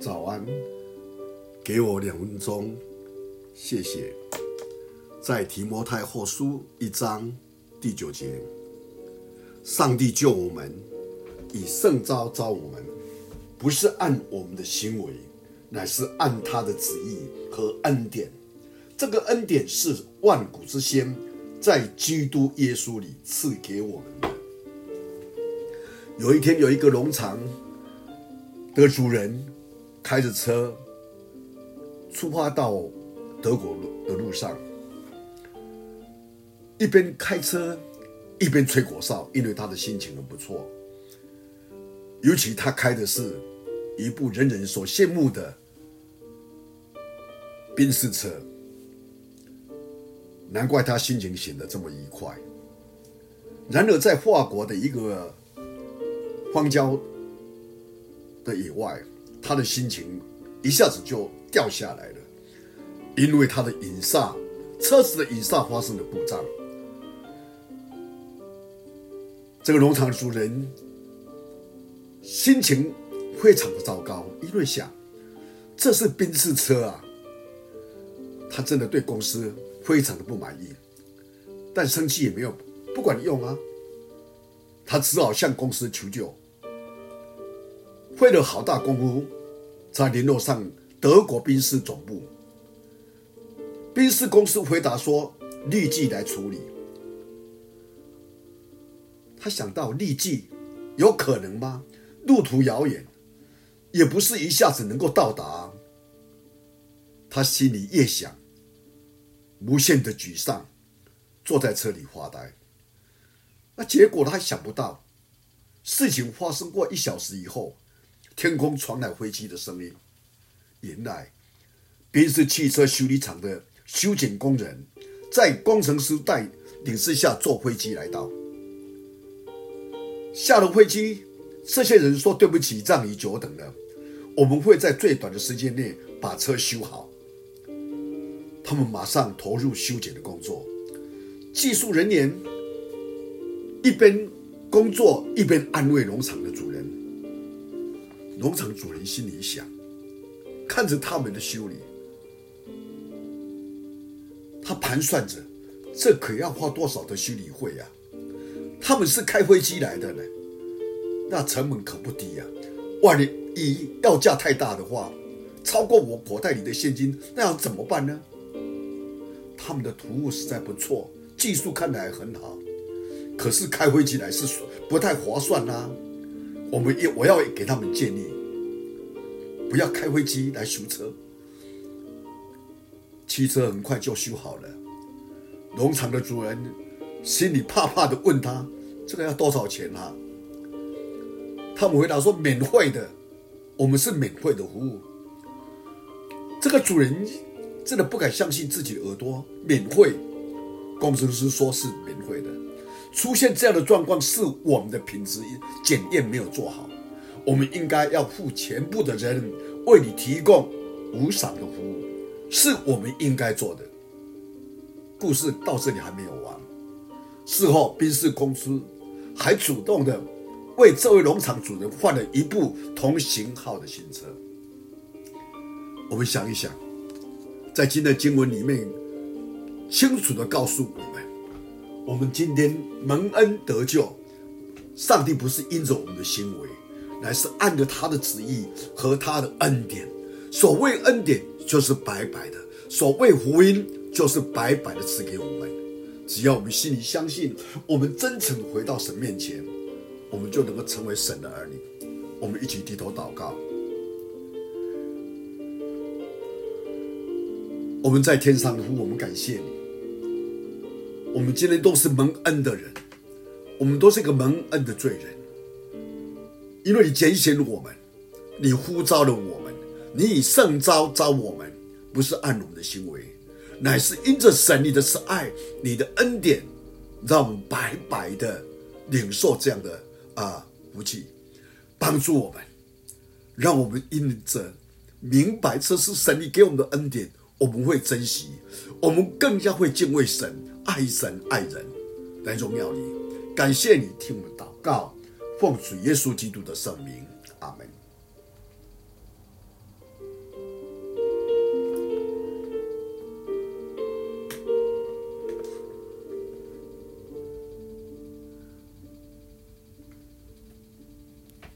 早安，给我两分钟，谢谢。在提摩太后书一章第九节，上帝救我们，以圣召召我们，不是按我们的行为，乃是按他的旨意和恩典。这个恩典是万古之先，在基督耶稣里赐给我们的。有一天，有一个农场的主人开着车出发到德国的路上，一边开车一边吹口哨，因为他的心情很不错。尤其他开的是一部人人所羡慕的宾士车，难怪他心情显得这么愉快。然而，在法国的一个荒郊的野外，他的心情一下子就掉下来了，因为他的引擎，车子的引擎发生了故障。这个农场主人心情非常的糟糕，因为想这是宾士车啊，他真的对公司非常的不满意，但生气也没有不管用啊，他只好向公司求救。费了好大功夫，才联络上德国宾士总部。宾士公司回答说：“立即来处理。”他想到立即有可能吗？路途遥远，也不是一下子能够到达。他心里越想，无限的沮丧，坐在车里发呆。那结果他想不到，事情发生过一小时以后。天空传来飞机的声音，原来宾士汽车修理厂的修剪工人在工程师带领之下坐飞机来到。下了飞机，这些人说：“对不起，让你久等了，我们会在最短的时间内把车修好。”他们马上投入修剪的工作，技术人员一边工作一边安慰农场的主。农场主人心里想：看着他们的修理，他盘算着，这可要花多少的修理费呀？他们是开飞机来的呢，那成本可不低呀。万一要价太大的话，超过我口袋里的现金，那要怎么办呢？他们的图物实在不错，技术看来很好，可是开飞机来是不太划算呐。我们也我要给他们建议，不要开飞机来修车。汽车很快就修好了。农场的主人心里怕怕的问他：“这个要多少钱啊？”他们回答说：“免费的，我们是免费的服务。”这个主人真的不敢相信自己的耳朵，免费。工程师说是免费的。出现这样的状况，是我们的品质检验没有做好。我们应该要付全部的人为你提供无偿的服务，是我们应该做的。故事到这里还没有完。事后，宾士公司还主动的为这位农场主人换了一部同型号的新车。我们想一想，在今天的经文里面，清楚的告诉我们。我们今天蒙恩得救，上帝不是因着我们的行为，乃是按着他的旨意和他的恩典。所谓恩典，就是白白的；所谓福音，就是白白的赐给我们。只要我们心里相信，我们真诚回到神面前，我们就能够成为神的儿女。我们一起低头祷告。我们在天上的父，我们感谢你。我们今天都是蒙恩的人，我们都是一个蒙恩的罪人，因为你拣选我们，你呼召了我们，你以圣召召我们，不是按我们的行为，乃是因着神你的慈爱，你的恩典，让我们白白的领受这样的啊福气，帮助我们，让我们因着明白这是神你给我们的恩典，我们会珍惜，我们更加会敬畏神。爱神爱人来荣耀你，感谢你听我祷告，奉主耶稣基督的圣名，阿门。